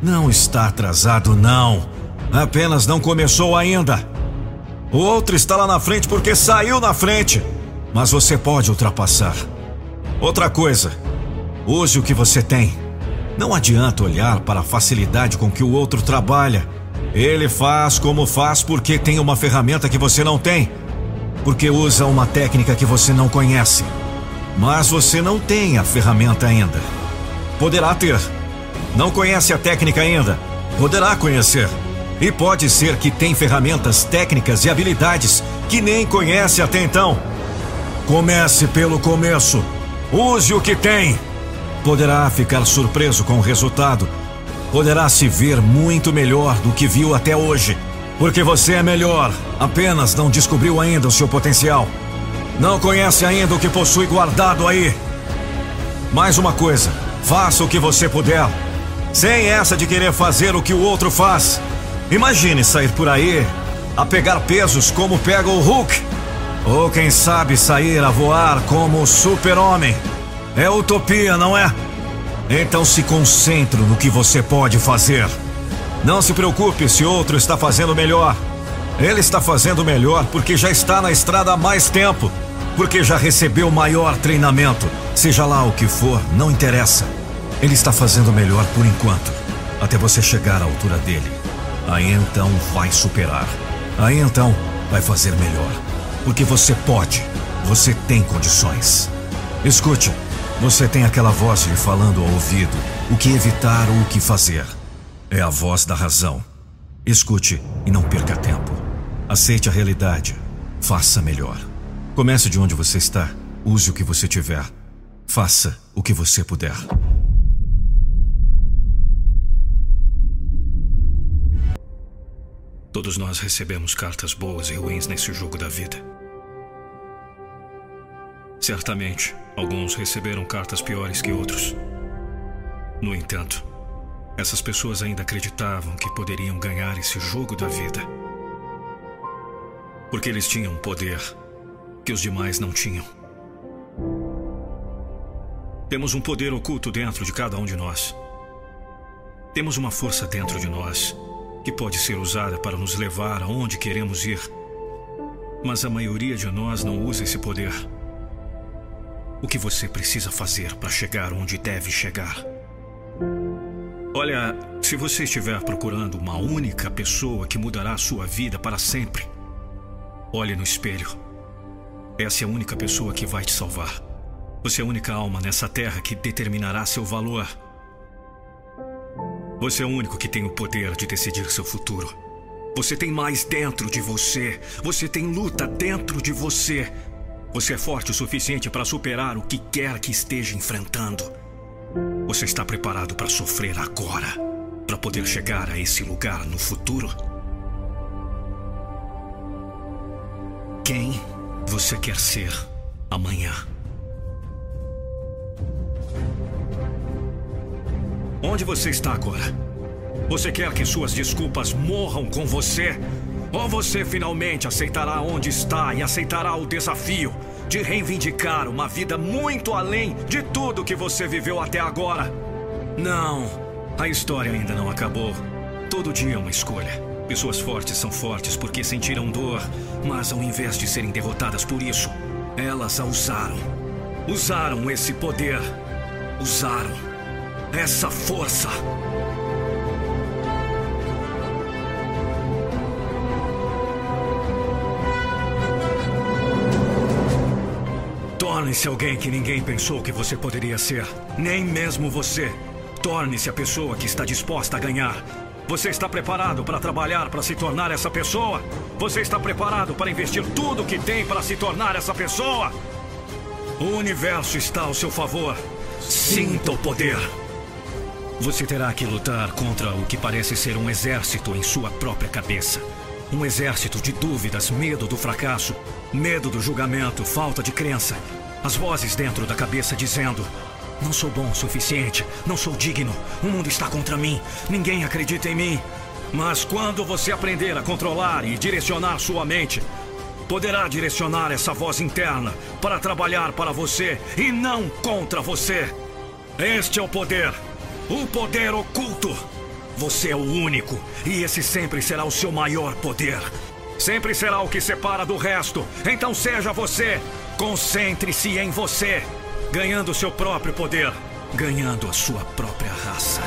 D: Não está atrasado, não. Apenas não começou ainda. O outro está lá na frente porque saiu na frente. Mas você pode ultrapassar. Outra coisa, use o que você tem. Não adianta olhar para a facilidade com que o outro trabalha. Ele faz como faz porque tem uma ferramenta que você não tem. Porque usa uma técnica que você não conhece. Mas você não tem a ferramenta ainda. Poderá ter. Não conhece a técnica ainda. Poderá conhecer. E pode ser que tem ferramentas técnicas e habilidades que nem conhece até então. Comece pelo começo. Use o que tem. Poderá ficar surpreso com o resultado. Poderá se ver muito melhor do que viu até hoje. Porque você é melhor. Apenas não descobriu ainda o seu potencial. Não conhece ainda o que possui guardado aí. Mais uma coisa: faça o que você puder. Sem essa de querer fazer o que o outro faz. Imagine sair por aí a pegar pesos como pega o Hulk. Ou quem sabe sair a voar como o Super-Homem. É utopia, não é? Então se concentre no que você pode fazer. Não se preocupe se outro está fazendo melhor. Ele está fazendo melhor porque já está na estrada há mais tempo. Porque já recebeu maior treinamento. Seja lá o que for, não interessa. Ele está fazendo melhor por enquanto. Até você chegar à altura dele. Aí então vai superar. Aí então vai fazer melhor. Porque você pode. Você tem condições. Escute, você tem aquela voz lhe falando ao ouvido o que evitar ou o que fazer. É a voz da razão. Escute e não perca tempo. Aceite a realidade. Faça melhor. Comece de onde você está. Use o que você tiver. Faça o que você puder.
B: Todos nós recebemos cartas boas e ruins nesse jogo da vida. Certamente, alguns receberam cartas piores que outros. No entanto, essas pessoas ainda acreditavam que poderiam ganhar esse jogo da vida. Porque eles tinham poder que os demais não tinham. Temos um poder oculto dentro de cada um de nós. Temos uma força dentro de nós que pode ser usada para nos levar aonde queremos ir. Mas a maioria de nós não usa esse poder. O que você precisa fazer para chegar onde deve chegar? Olha, se você estiver procurando uma única pessoa que mudará a sua vida para sempre, olhe no espelho. Essa é a única pessoa que vai te salvar. Você é a única alma nessa terra que determinará seu valor. Você é o único que tem o poder de decidir seu futuro. Você tem mais dentro de você. Você tem luta dentro de você. Você é forte o suficiente para superar o que quer que esteja enfrentando. Você está preparado para sofrer agora, para poder chegar a esse lugar no futuro? Quem você quer ser amanhã? Onde você está agora? Você quer que suas desculpas morram com você? Ou você finalmente aceitará onde está e aceitará o desafio de reivindicar uma vida muito além de tudo que você viveu até agora? Não, a história ainda não acabou. Todo dia é uma escolha. Pessoas fortes são fortes porque sentiram dor, mas ao invés de serem derrotadas por isso, elas a usaram. Usaram esse poder. Usaram essa força. Torne-se alguém que ninguém pensou que você poderia ser. Nem mesmo você. Torne-se a pessoa que está disposta a ganhar. Você está preparado para trabalhar para se tornar essa pessoa? Você está preparado para investir tudo o que tem para se tornar essa pessoa? O universo está ao seu favor. Sinta o poder. Você terá que lutar contra o que parece ser um exército em sua própria cabeça. Um exército de dúvidas, medo do fracasso, medo do julgamento, falta de crença. As vozes dentro da cabeça dizendo: Não sou bom o suficiente, não sou digno, o mundo está contra mim, ninguém acredita em mim. Mas quando você aprender a controlar e direcionar sua mente,
D: poderá direcionar essa voz interna para trabalhar para você e não contra você. Este é o poder. O poder oculto. Você é o único e esse sempre será o seu maior poder. Sempre será o que separa do resto. Então seja você. Concentre-se em você, ganhando seu próprio poder, ganhando a sua própria raça.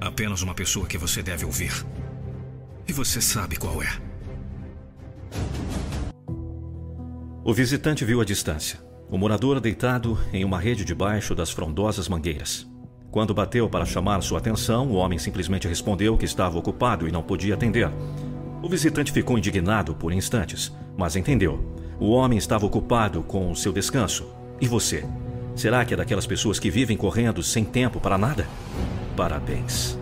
D: Apenas uma pessoa que você deve ouvir. E você sabe qual é.
A: O visitante viu a distância. O morador deitado em uma rede debaixo das frondosas mangueiras. Quando bateu para chamar sua atenção, o homem simplesmente respondeu que estava ocupado e não podia atender. O visitante ficou indignado por instantes, mas entendeu. O homem estava ocupado com o seu descanso. E você? Será que é daquelas pessoas que vivem correndo sem tempo para nada? Parabéns.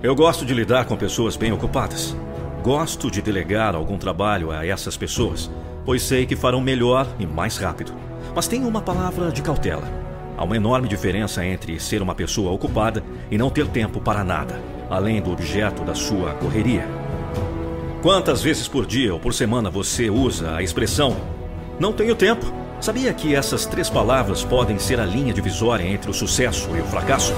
A: Eu gosto de lidar com pessoas bem ocupadas. Gosto de delegar algum trabalho a essas pessoas, pois sei que farão melhor e mais rápido. Mas tenho uma palavra de cautela. Há uma enorme diferença entre ser uma pessoa ocupada e não ter tempo para nada, além do objeto da sua correria. Quantas vezes por dia ou por semana você usa a expressão não tenho tempo? Sabia que essas três palavras podem ser a linha divisória entre o sucesso e o fracasso?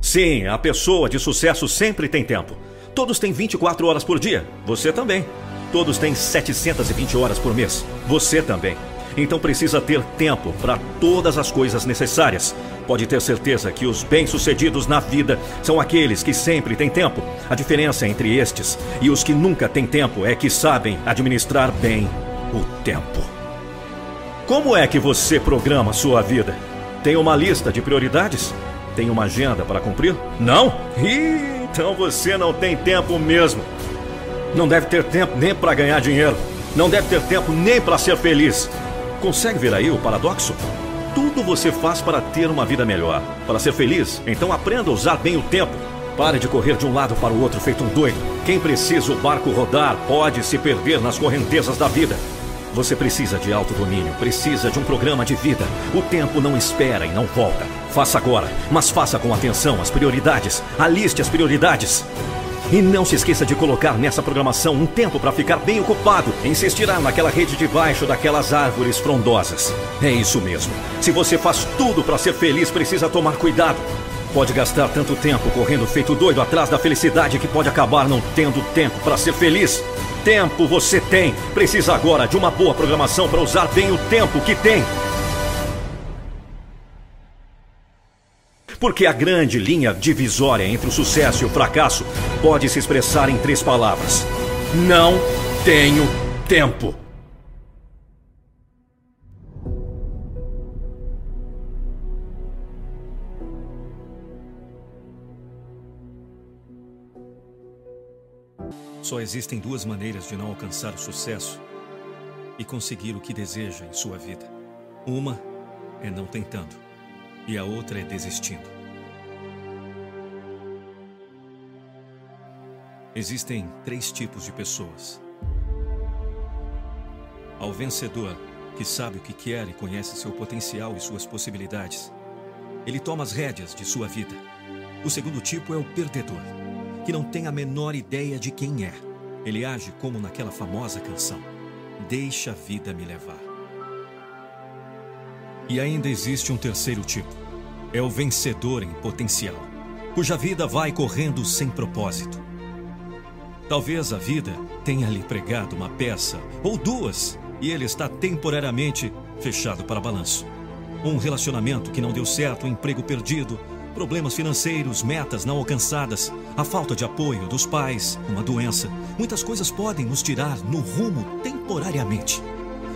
A: Sim, a pessoa de sucesso sempre tem tempo. Todos têm 24 horas por dia. Você também. Todos têm 720 horas por mês. Você também. Então precisa ter tempo para todas as coisas necessárias. Pode ter certeza que os bem-sucedidos na vida são aqueles que sempre têm tempo. A diferença entre estes e os que nunca têm tempo é que sabem administrar bem o tempo. Como é que você programa sua vida? Tem uma lista de prioridades? Tem uma agenda para cumprir? Não? Ih! Então você não tem tempo mesmo. Não deve ter tempo nem para ganhar dinheiro. Não deve ter tempo nem para ser feliz. Consegue ver aí o paradoxo? Tudo você faz para ter uma vida melhor, para ser feliz. Então aprenda a usar bem o tempo. Pare de correr de um lado para o outro feito um doido. Quem precisa o barco rodar pode se perder nas correntezas da vida. Você precisa de autodomínio, precisa de um programa de vida. O tempo não espera e não volta. Faça agora, mas faça com atenção as prioridades. Aliste as prioridades. E não se esqueça de colocar nessa programação um tempo para ficar bem ocupado. Insistirá naquela rede debaixo daquelas árvores frondosas. É isso mesmo. Se você faz tudo para ser feliz, precisa tomar cuidado. Pode gastar tanto tempo correndo feito doido atrás da felicidade que pode acabar não tendo tempo para ser feliz tempo você tem. Precisa agora de uma boa programação para usar bem o tempo que tem. Porque a grande linha divisória entre o sucesso e o fracasso pode se expressar em três palavras: Não tenho tempo. Só existem duas maneiras de não alcançar o sucesso e conseguir o que deseja em sua vida. Uma é não tentando e a outra é desistindo. Existem três tipos de pessoas. Ao vencedor, que sabe o que quer e conhece seu potencial e suas possibilidades, ele toma as rédeas de sua vida. O segundo tipo é o perdedor que não tem a menor ideia de quem é. Ele age como naquela famosa canção: Deixa a vida me levar. E ainda existe um terceiro tipo: é o vencedor em potencial, cuja vida vai correndo sem propósito. Talvez a vida tenha lhe pregado uma peça ou duas e ele está temporariamente fechado para balanço. Um relacionamento que não deu certo, um emprego perdido, problemas financeiros, metas não alcançadas, a falta de apoio dos pais, uma doença. Muitas coisas podem nos tirar no rumo temporariamente.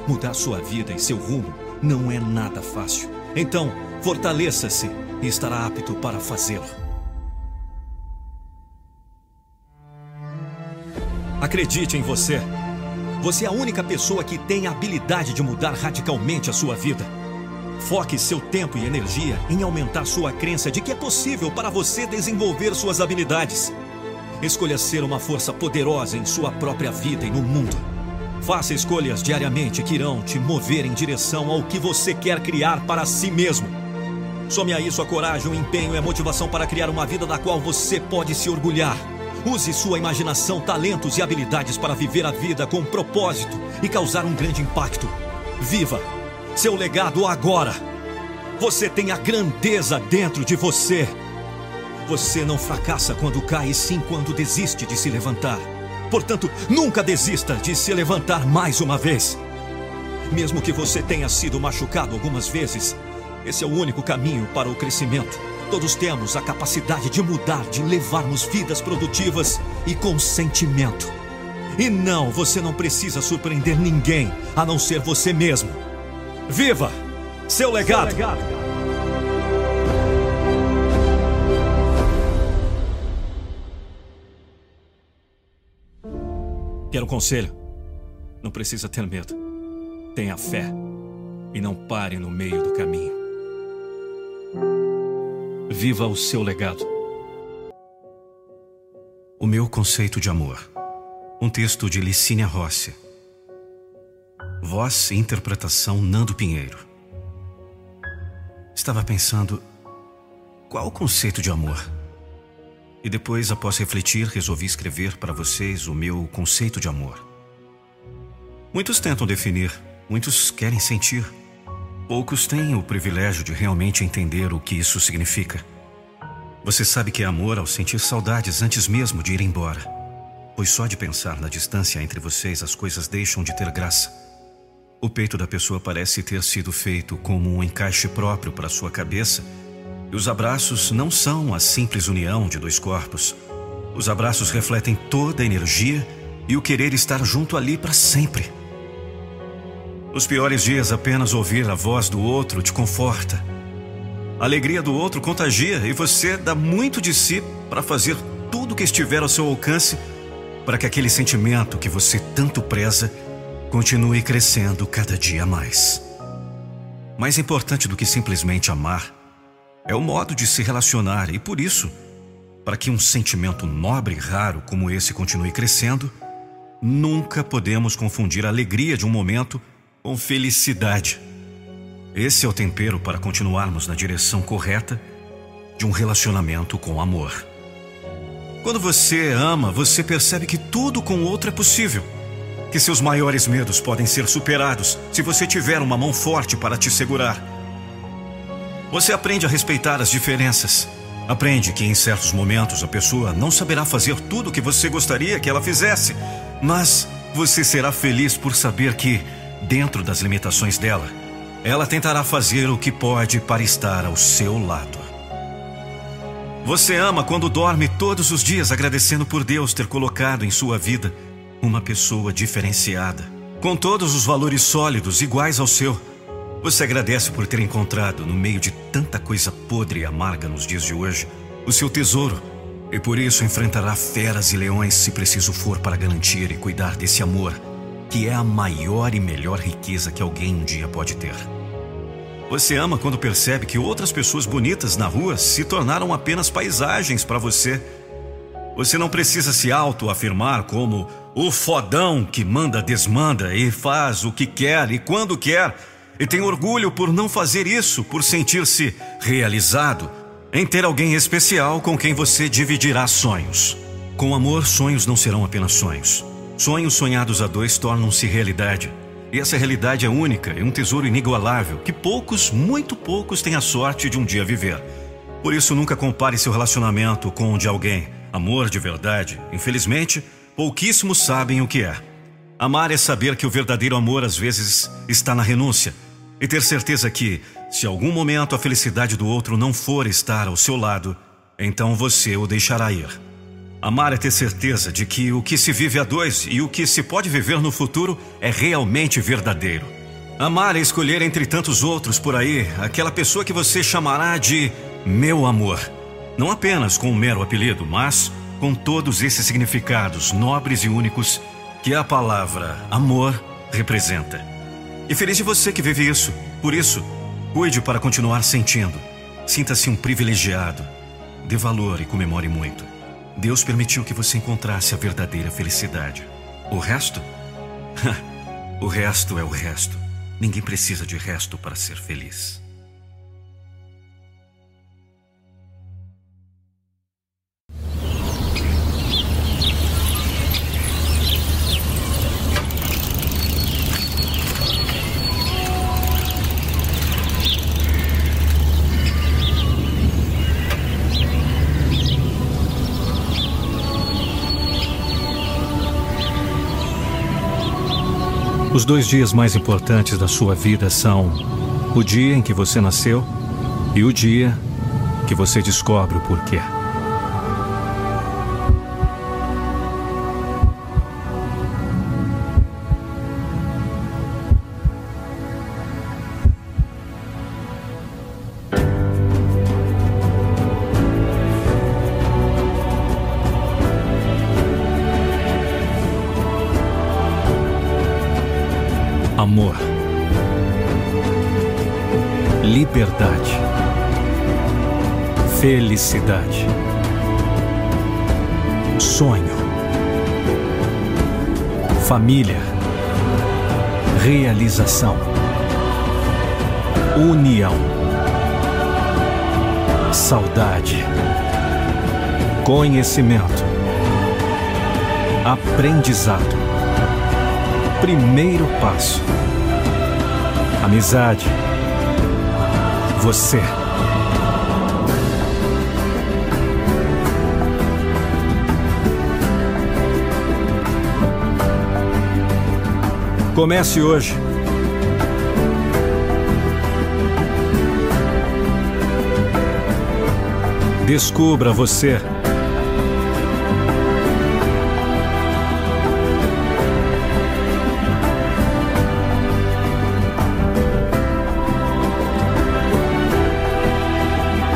A: Mudar sua vida e seu rumo não é nada fácil. Então, fortaleça-se e estará apto para fazê-lo. Acredite em você. Você é a única pessoa que tem a habilidade de mudar radicalmente a sua vida. Foque seu tempo e energia em aumentar sua crença de que é possível para você desenvolver suas habilidades. Escolha ser uma força poderosa em sua própria vida e no mundo.
D: Faça escolhas diariamente que irão te mover em direção ao que você quer criar para si mesmo. Some a isso a coragem, o empenho e a motivação para criar uma vida da qual você pode se orgulhar. Use sua imaginação, talentos e habilidades para viver a vida com propósito e causar um grande impacto. Viva seu legado agora. Você tem a grandeza dentro de você. Você não fracassa quando cai, e sim quando desiste de se levantar. Portanto, nunca desista de se levantar mais uma vez. Mesmo que você tenha sido machucado algumas vezes, esse é o único caminho para o crescimento. Todos temos a capacidade de mudar, de levarmos vidas produtivas e com sentimento. E não, você não precisa surpreender ninguém a não ser você mesmo. Viva seu legado! Seu legado. Quero um conselho. Não precisa ter medo. Tenha fé. E não pare no meio do caminho. Viva o seu legado.
B: O meu conceito de amor. Um texto de Licínia Rossi. Voz e interpretação Nando Pinheiro. Estava pensando qual o conceito de amor? E depois, após refletir, resolvi escrever para vocês o meu conceito de amor. Muitos tentam definir, muitos querem sentir. Poucos têm o privilégio de realmente entender o que isso significa. Você sabe que é amor ao sentir saudades antes mesmo de ir embora. Pois só de pensar na distância entre vocês as coisas deixam de ter graça. O peito da pessoa parece ter sido feito como um encaixe próprio para sua cabeça e os abraços não são a simples união de dois corpos. Os abraços refletem toda a energia e o querer estar junto ali para sempre. Nos piores dias, apenas ouvir a voz do outro te conforta. A alegria do outro contagia e você dá muito de si para fazer tudo que estiver ao seu alcance para que aquele sentimento que você tanto preza continue crescendo cada dia mais. Mais importante do que simplesmente amar é o modo de se relacionar, e por isso, para que um sentimento nobre e raro como esse continue crescendo, nunca podemos confundir a alegria de um momento com felicidade. Esse é o tempero para continuarmos na direção correta de um relacionamento com amor. Quando você ama, você percebe que tudo com o outro é possível. Que seus maiores medos podem ser superados se você tiver uma mão forte para te segurar você aprende a respeitar as diferenças. Aprende que em certos momentos a pessoa não saberá fazer tudo o que você gostaria que ela fizesse, mas você será feliz por saber que, dentro das limitações dela, ela tentará fazer o que pode para estar ao seu lado. Você ama quando dorme todos os dias agradecendo por Deus ter colocado em sua vida uma pessoa diferenciada, com todos os valores sólidos iguais ao seu você agradece por ter encontrado, no meio de tanta coisa podre e amarga nos dias de hoje, o seu tesouro, e por isso enfrentará feras e leões se preciso for para garantir e cuidar desse amor, que é a maior e melhor riqueza que alguém um dia pode ter. Você ama quando percebe que outras pessoas bonitas na rua se tornaram apenas paisagens para você. Você não precisa se autoafirmar como o fodão que manda, desmanda e faz o que quer e quando quer e tem orgulho por não fazer isso, por sentir-se realizado, em ter alguém especial com quem você dividirá sonhos. Com amor, sonhos não serão apenas sonhos. Sonhos sonhados a dois tornam-se realidade. E essa realidade é única e um tesouro inigualável que poucos, muito poucos, têm a sorte de um dia viver. Por isso, nunca compare seu relacionamento com o de alguém. Amor de verdade, infelizmente, pouquíssimos sabem o que é. Amar é saber que o verdadeiro amor às vezes está na renúncia, e ter certeza que, se algum momento a felicidade do outro não for estar ao seu lado, então você o deixará ir. Amar é ter certeza de que o que se vive a dois e o que se pode viver no futuro é realmente verdadeiro. Amar é escolher entre tantos outros por aí aquela pessoa que você chamará de meu amor. Não apenas com um mero apelido, mas com todos esses significados nobres e únicos que a palavra amor representa. E feliz de você que vive isso. Por isso, cuide para continuar sentindo. Sinta-se um privilegiado. Dê valor e comemore muito. Deus permitiu que você encontrasse a verdadeira felicidade. O resto?
A: O resto é o resto. Ninguém precisa de resto para ser feliz.
B: Os dois dias mais importantes da sua vida são o dia em que você nasceu e o dia que você descobre o porquê. Família, realização, união, saudade, conhecimento, aprendizado primeiro passo. Amizade. Você. Comece hoje. Descubra você.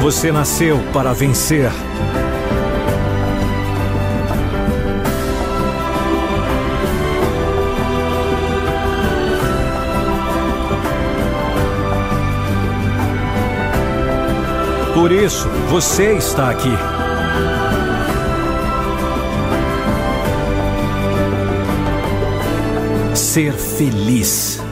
B: Você nasceu para vencer. Por isso, você está aqui. Ser feliz.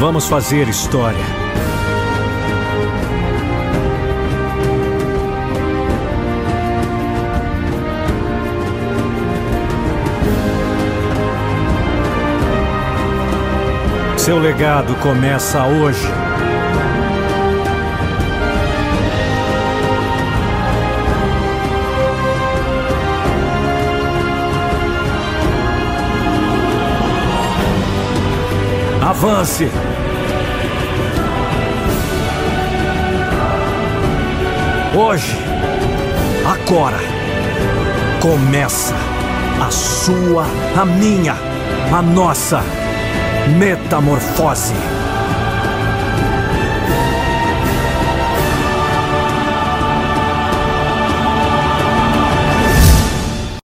B: Vamos fazer história. Seu legado começa hoje. Avance! Hoje, agora, começa a sua, a minha, a nossa metamorfose.